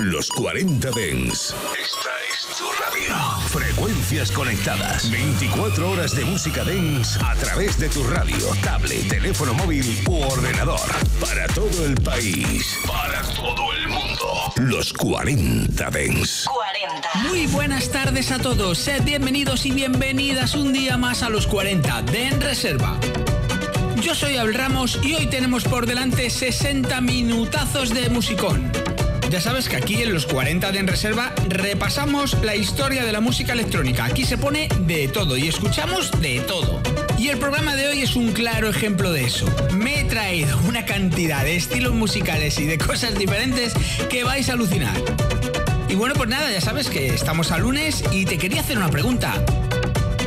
Los 40 Dens. Esta es tu radio. Frecuencias conectadas. 24 horas de música Dens a través de tu radio, tablet, teléfono móvil u ordenador. Para todo el país. Para todo el mundo. Los 40 Dens. 40. Muy buenas tardes a todos. Sed bienvenidos y bienvenidas un día más a los 40 Den Reserva. Yo soy Abel Ramos y hoy tenemos por delante 60 minutazos de musicón. Ya sabes que aquí en los 40 de En Reserva repasamos la historia de la música electrónica. Aquí se pone de todo y escuchamos de todo. Y el programa de hoy es un claro ejemplo de eso. Me he traído una cantidad de estilos musicales y de cosas diferentes que vais a alucinar. Y bueno, pues nada, ya sabes que estamos a lunes y te quería hacer una pregunta.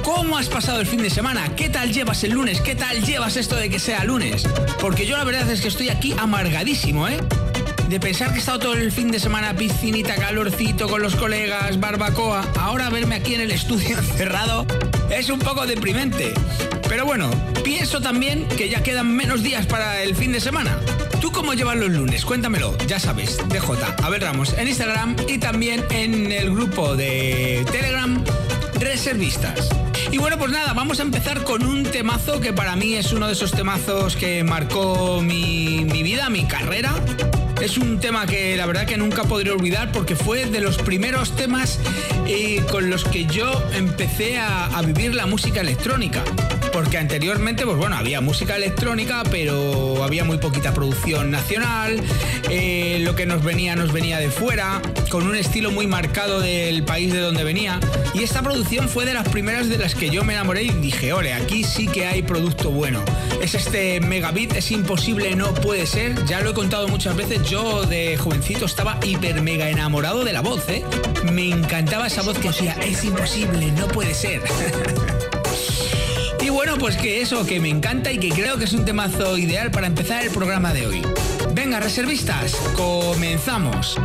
¿Cómo has pasado el fin de semana? ¿Qué tal llevas el lunes? ¿Qué tal llevas esto de que sea lunes? Porque yo la verdad es que estoy aquí amargadísimo, ¿eh? De pensar que he estado todo el fin de semana piscinita, calorcito con los colegas, barbacoa, ahora verme aquí en el estudio encerrado es un poco deprimente. Pero bueno, pienso también que ya quedan menos días para el fin de semana. ¿Tú cómo llevas los lunes? Cuéntamelo, ya sabes, DJ Abel Ramos en Instagram y también en el grupo de Telegram Reservistas. Y bueno, pues nada, vamos a empezar con un temazo que para mí es uno de esos temazos que marcó mi, vida, mi carrera. Es un tema que la verdad que nunca podré olvidar porque fue de los primeros temas eh, con los que yo empecé a vivir la música electrónica porque anteriormente, pues bueno, había música electrónica, pero había muy poquita producción nacional, eh, lo que nos venía nos venía de fuera, con un estilo muy marcado del país de donde venía, y esta producción fue de las primeras de las que yo me enamoré y dije, ole, aquí sí que hay producto bueno. Es este megabit, es imposible, no puede ser, ya lo he contado muchas veces, yo de jovencito estaba hiper mega enamorado de la voz, ¿eh? Me encantaba esa voz que decía, es imposible, no puede ser. Bueno, pues que eso, que me encanta y que creo que es un temazo ideal para empezar el programa de hoy. Venga, reservistas, comenzamos.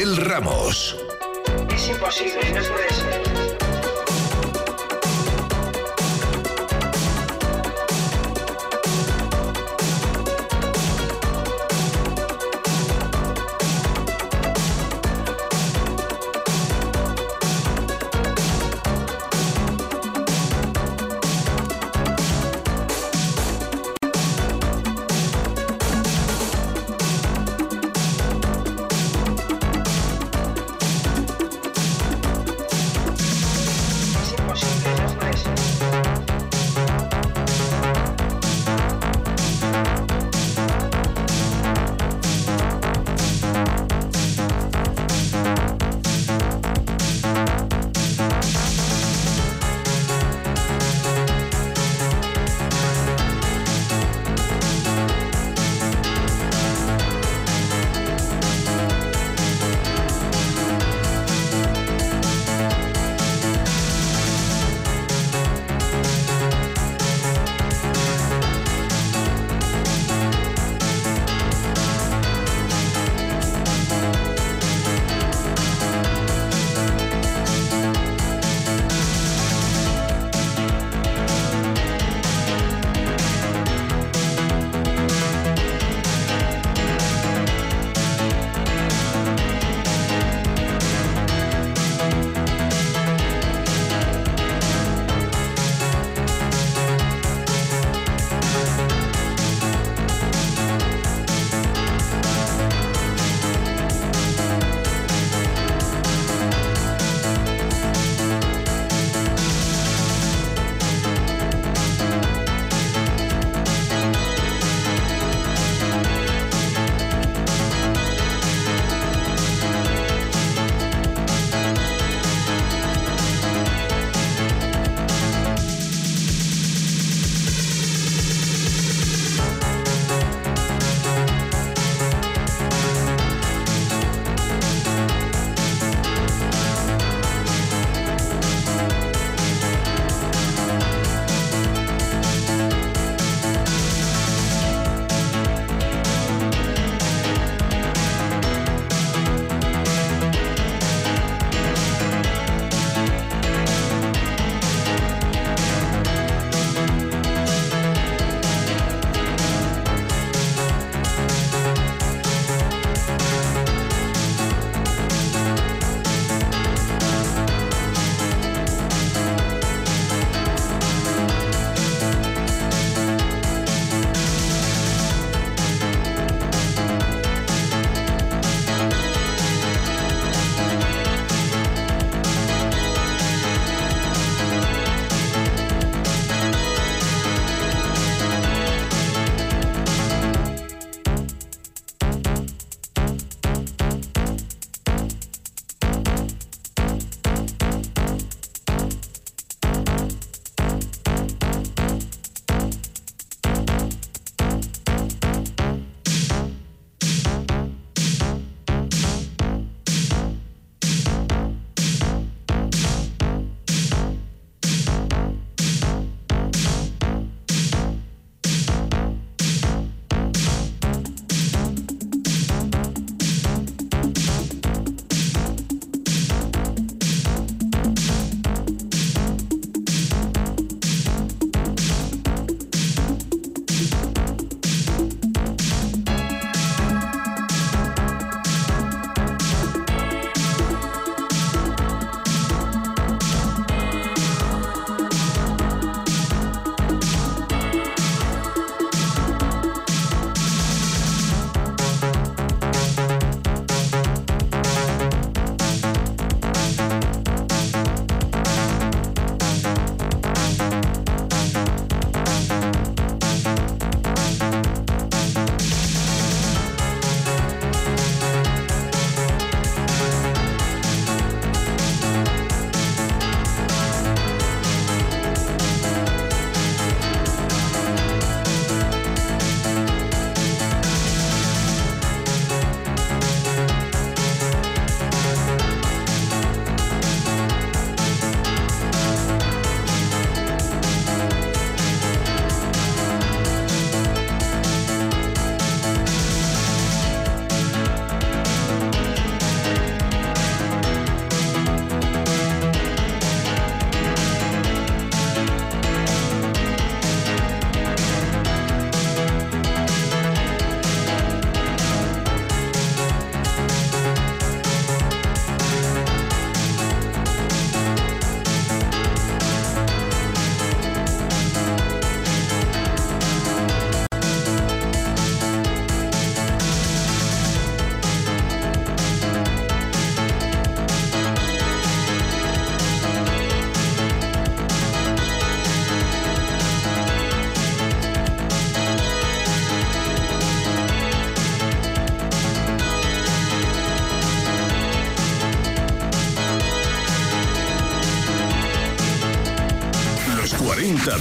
Rafael Ramos.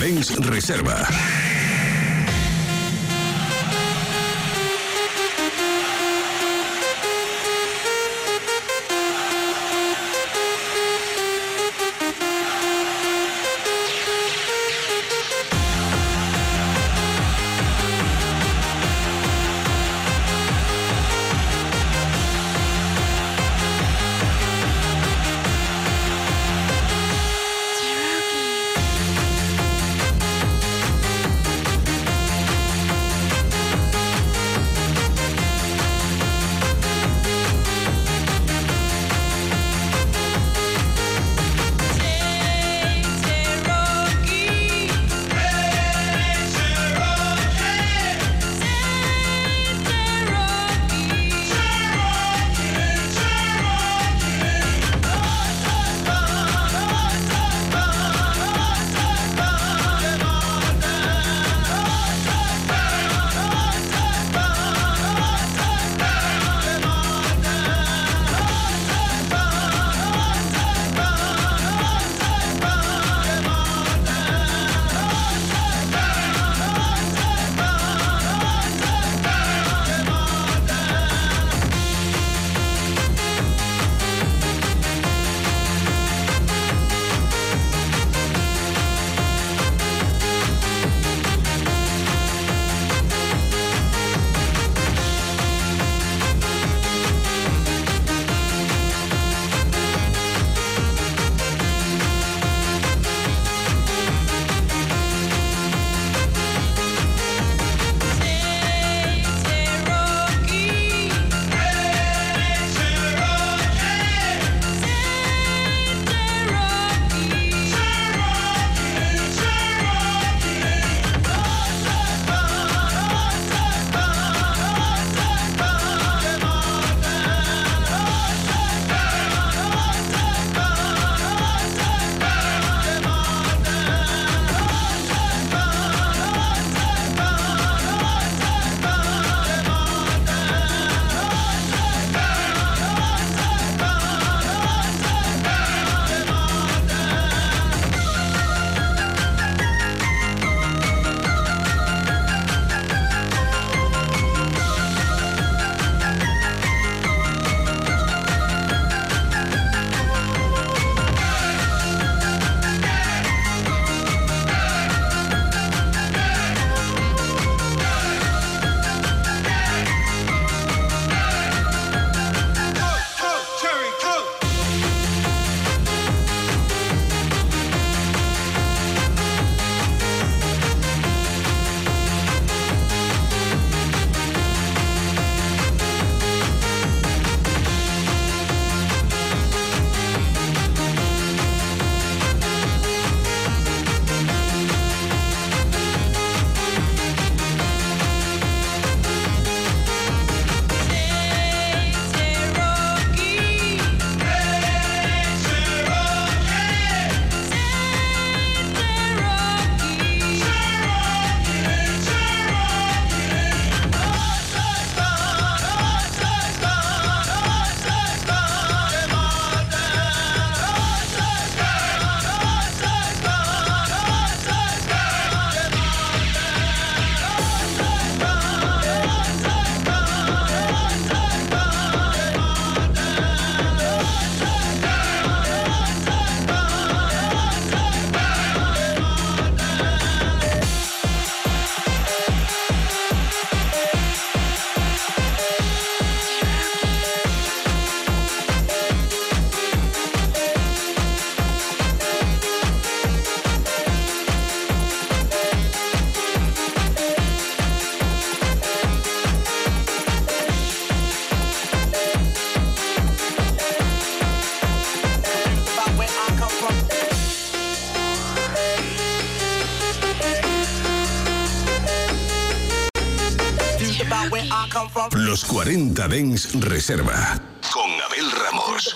40 Dens Reserva. Los 40 Dens Reserva. Con Abel Ramos.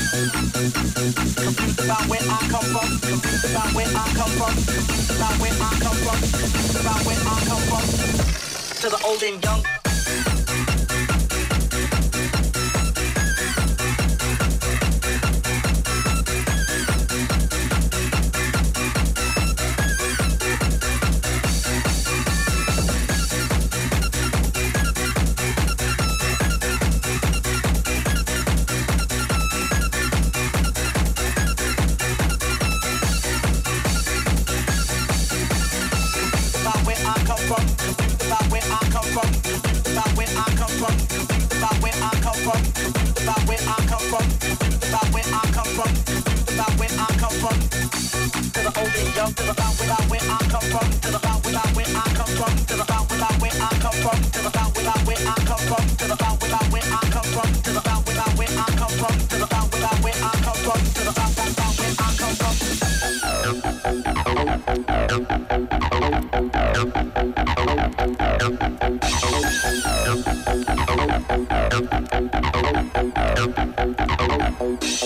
To the old and young. Yo, to the ground where I, where I come from, to the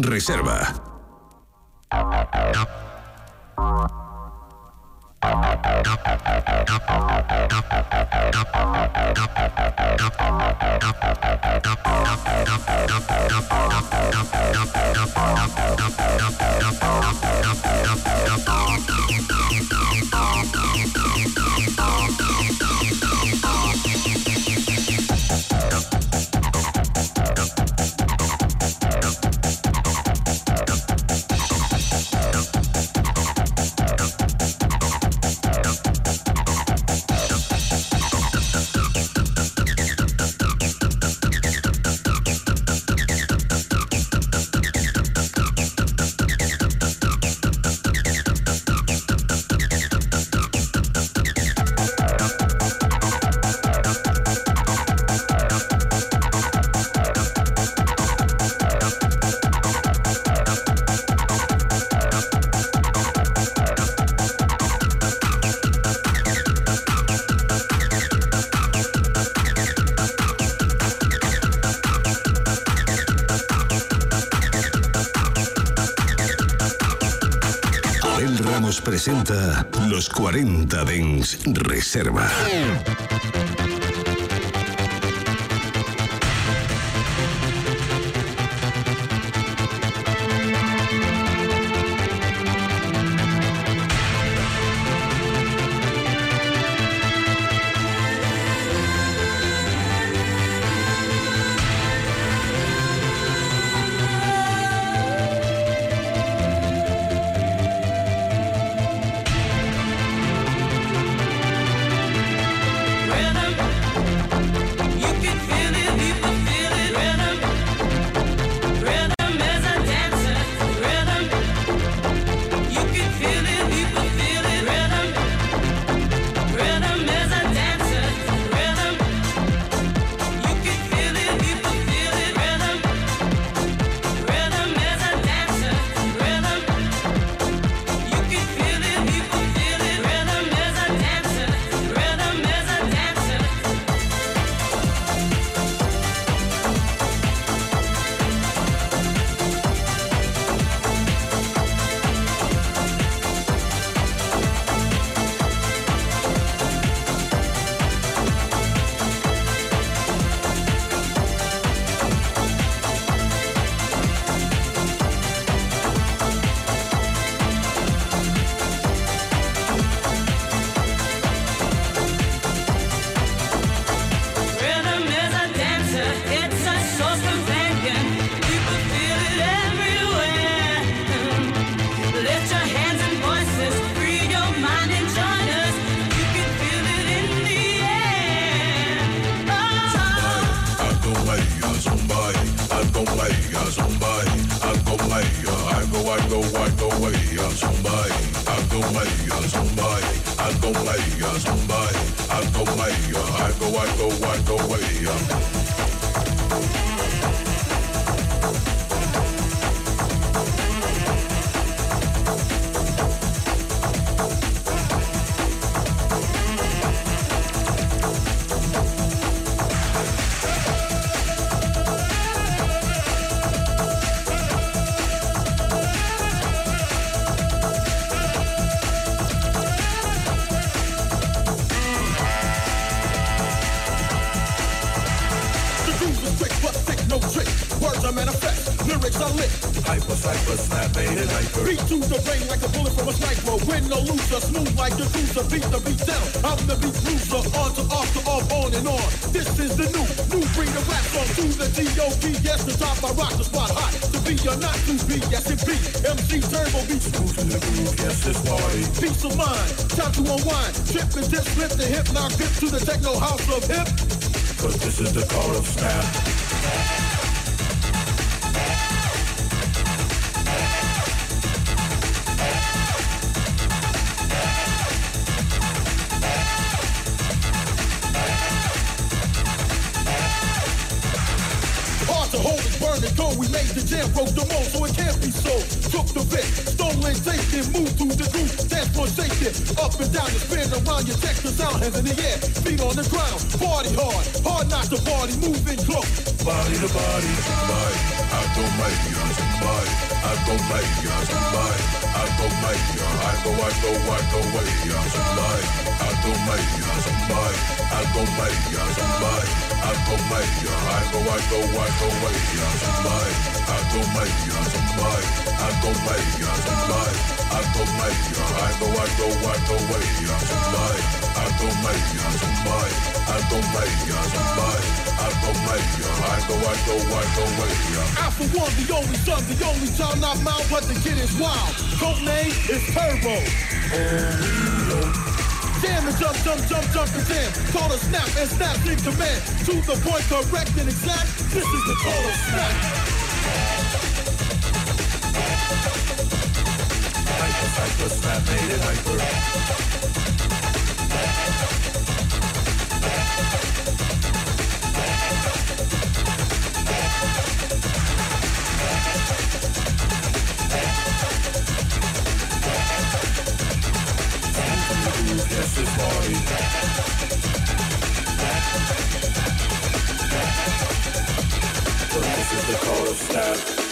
Reserva. los 40 Dens Reserva. peace of mind. Time to unwind. Trip and dip, flip the hip. Now grip to the techno house of hip. Cause this is the call of snap. go. We made the jam, broke the mold, so it can't be sold. Took the bit, stolen taken, moved to the groove. Up and down, you spin around your Texas sound, hands in the air, feet on the ground. Party hard, hard not to party, moving close. Body to body, body. I go make you. I don't you. I make you. I go, I go, I go, I I go, I go, I go, I go, I go, I go, I go, I go, I maya, somebody, I go maya, I. I go, I go, I go maya, I go maya, somebody, I go maya, somebody, I go maya, I go, I go, I go maya, I go maya, somebody, I go maya, somebody, I go maya, I go, I go, I go maya. I for one, the only son, the only child not mine, but the kid is wild. Code name is Turbo. Jam and jump, jump, jump, jump and jam. A snap and snap in command. To the point, correct and exact. This is the of snap. Hyper, hyper, snap, made it hyper. This is the call of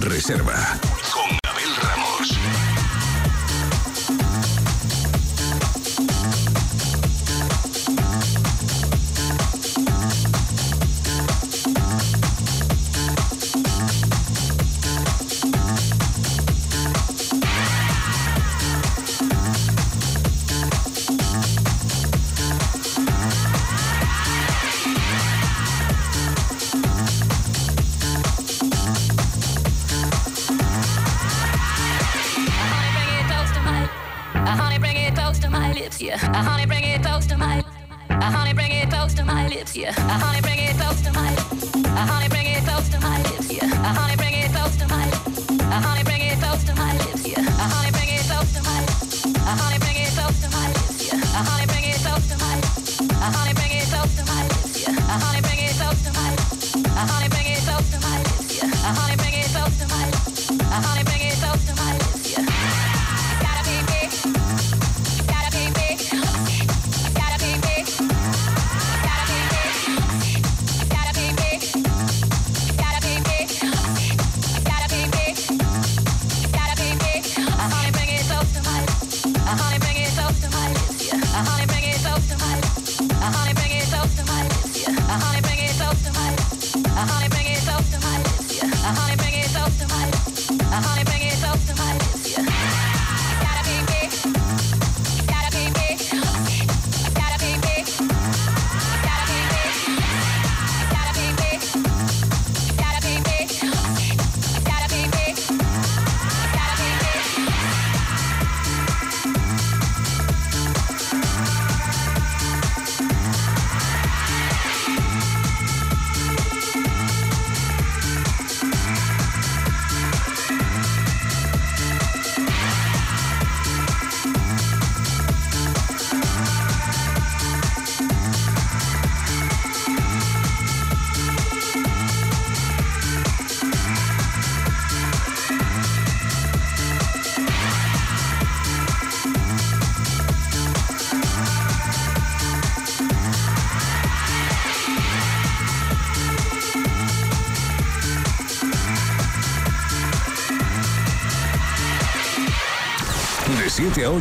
Reserva.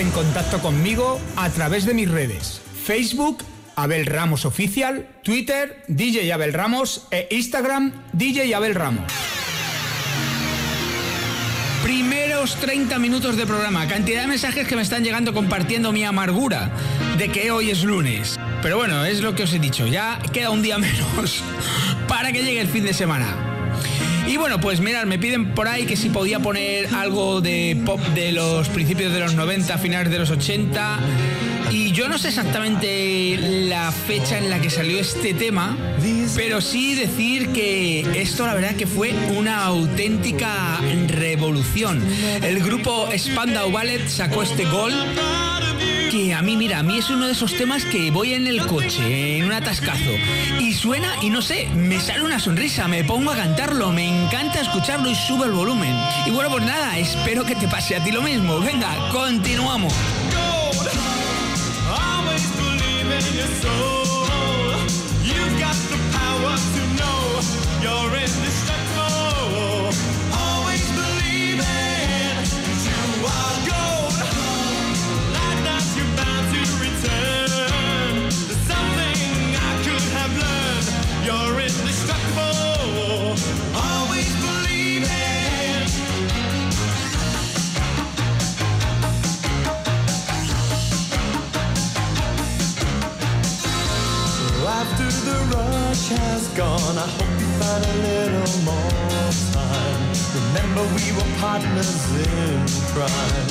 En contacto conmigo a través de mis redes. Facebook, Abel Ramos Oficial, Twitter, DJ Abel Ramos e Instagram, DJ Abel Ramos. Primeros 30 minutos de programa, cantidad de mensajes que me están llegando compartiendo mi amargura de que hoy es lunes. Pero bueno, es lo que os he dicho, ya queda un día menos para que llegue el fin de semana. Y bueno, pues mirad, me piden por ahí que si podía poner algo de pop de los principios de los 90, finales de los 80. Yo no sé exactamente la fecha en la que salió este tema, pero sí decir que esto la verdad que fue una auténtica revolución. El grupo Spandau Ballet sacó este gol que a mí, mira, a mí es uno de esos temas que voy en el coche, en un atascazo, y suena y no sé, me sale una sonrisa, me pongo a cantarlo, me encanta escucharlo y sube el volumen. Y bueno, pues nada, espero que te pase a ti lo mismo. Venga, continuamos. your soul. Has gone. I hope you find a little more time. Remember, we were partners in crime.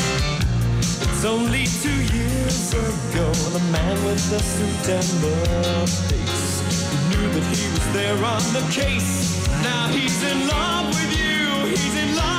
It's only two years ago, the man with the suit and the face. He knew that he was there on the case. Now he's in love with you. He's in love.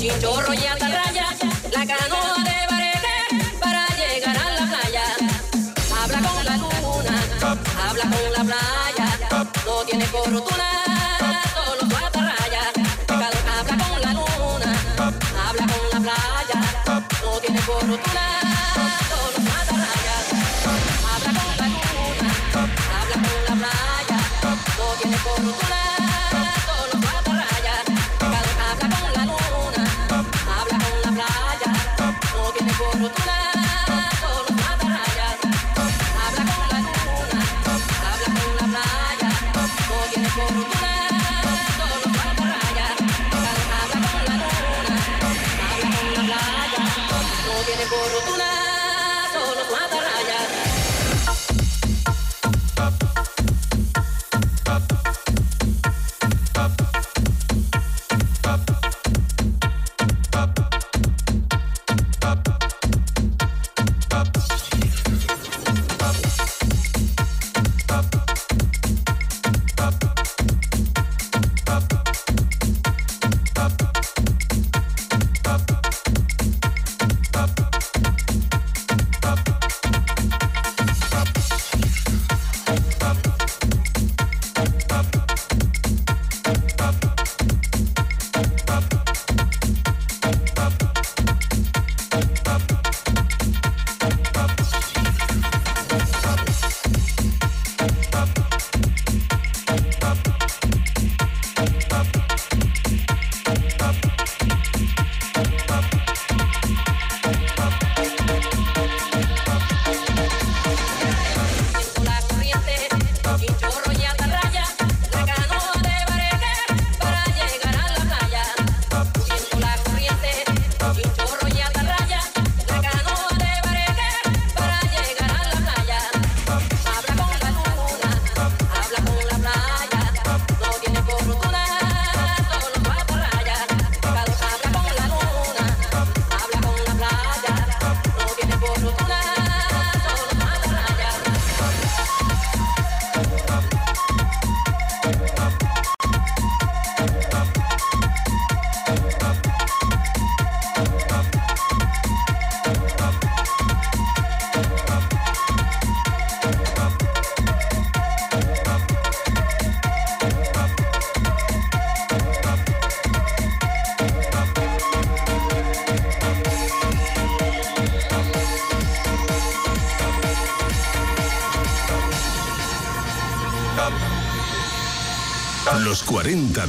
chinchorro y atarraya.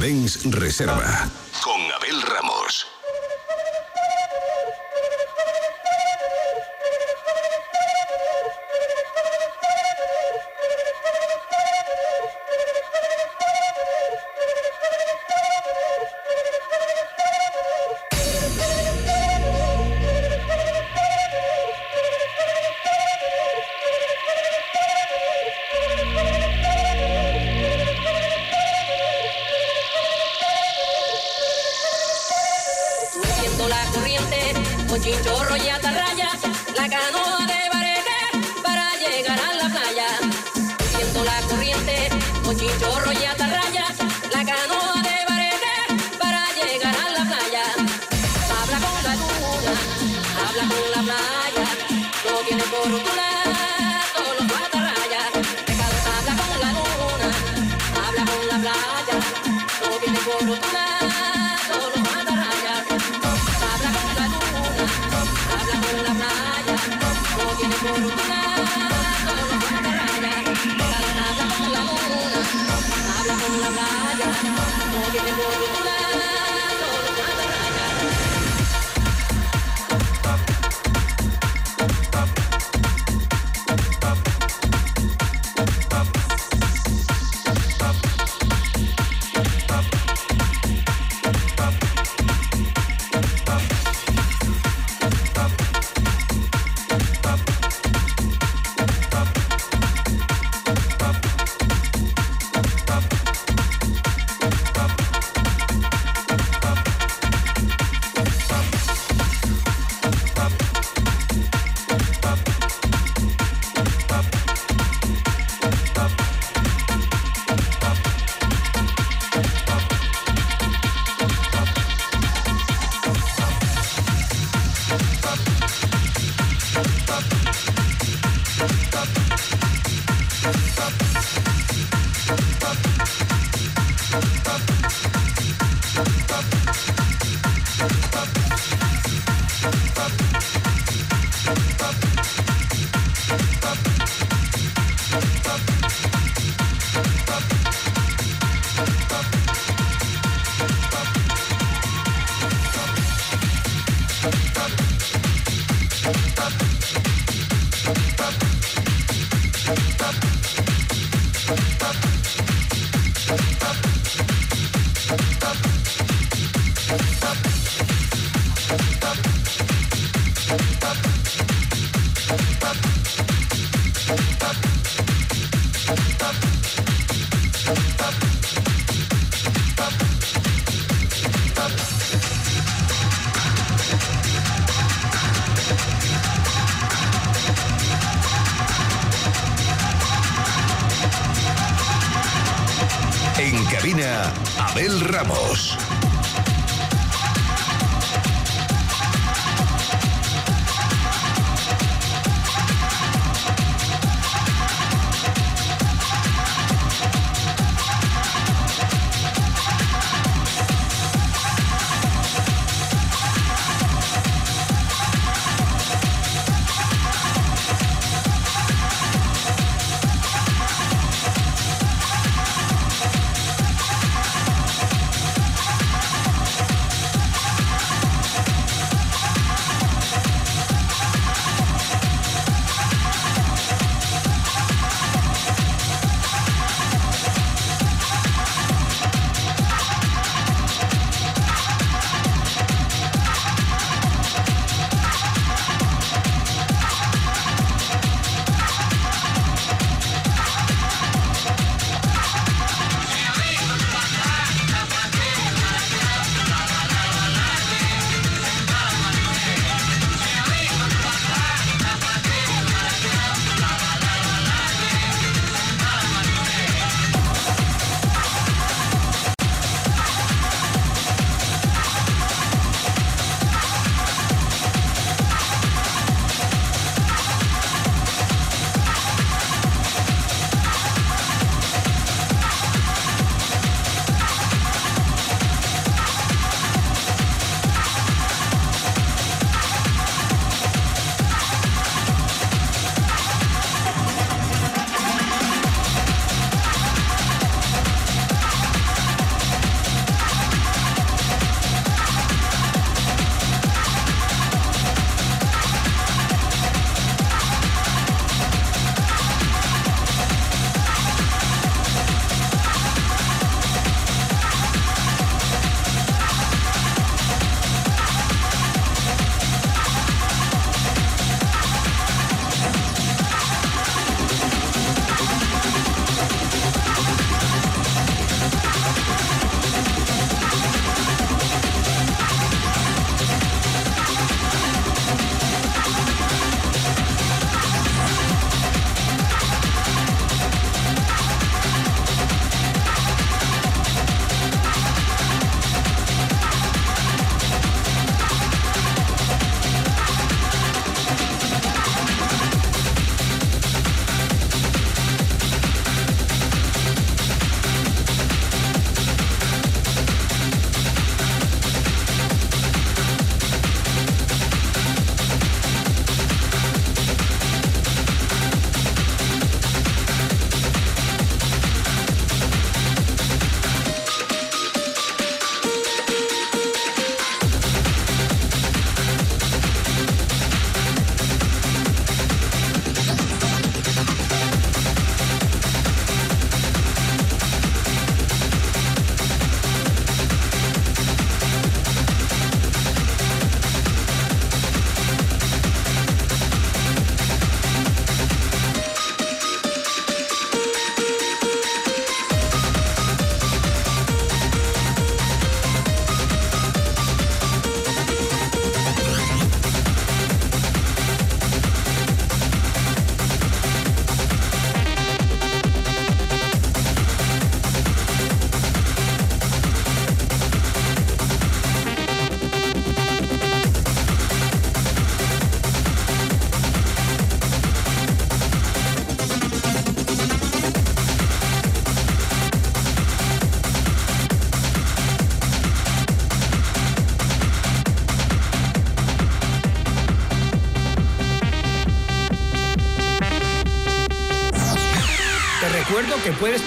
40 Dens Reserva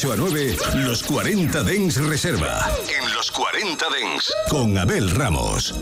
8 a 9, los 40 Dens Reserva. En los 40 Dens. Con Abel Ramos.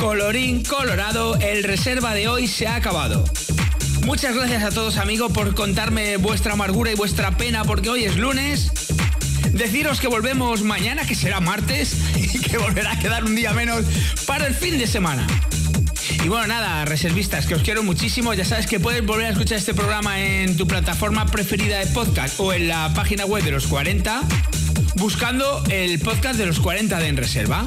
Colorín colorado, el reserva de hoy se ha acabado. Muchas gracias a todos amigos por contarme vuestra amargura y vuestra pena porque hoy es lunes. Deciros que volvemos mañana, que será martes, y que volverá a quedar un día menos para el fin de semana. Y bueno, nada, reservistas, que os quiero muchísimo. Ya sabes que puedes volver a escuchar este programa en tu plataforma preferida de podcast o en la página web de los 40, buscando el podcast de los 40 de En Reserva.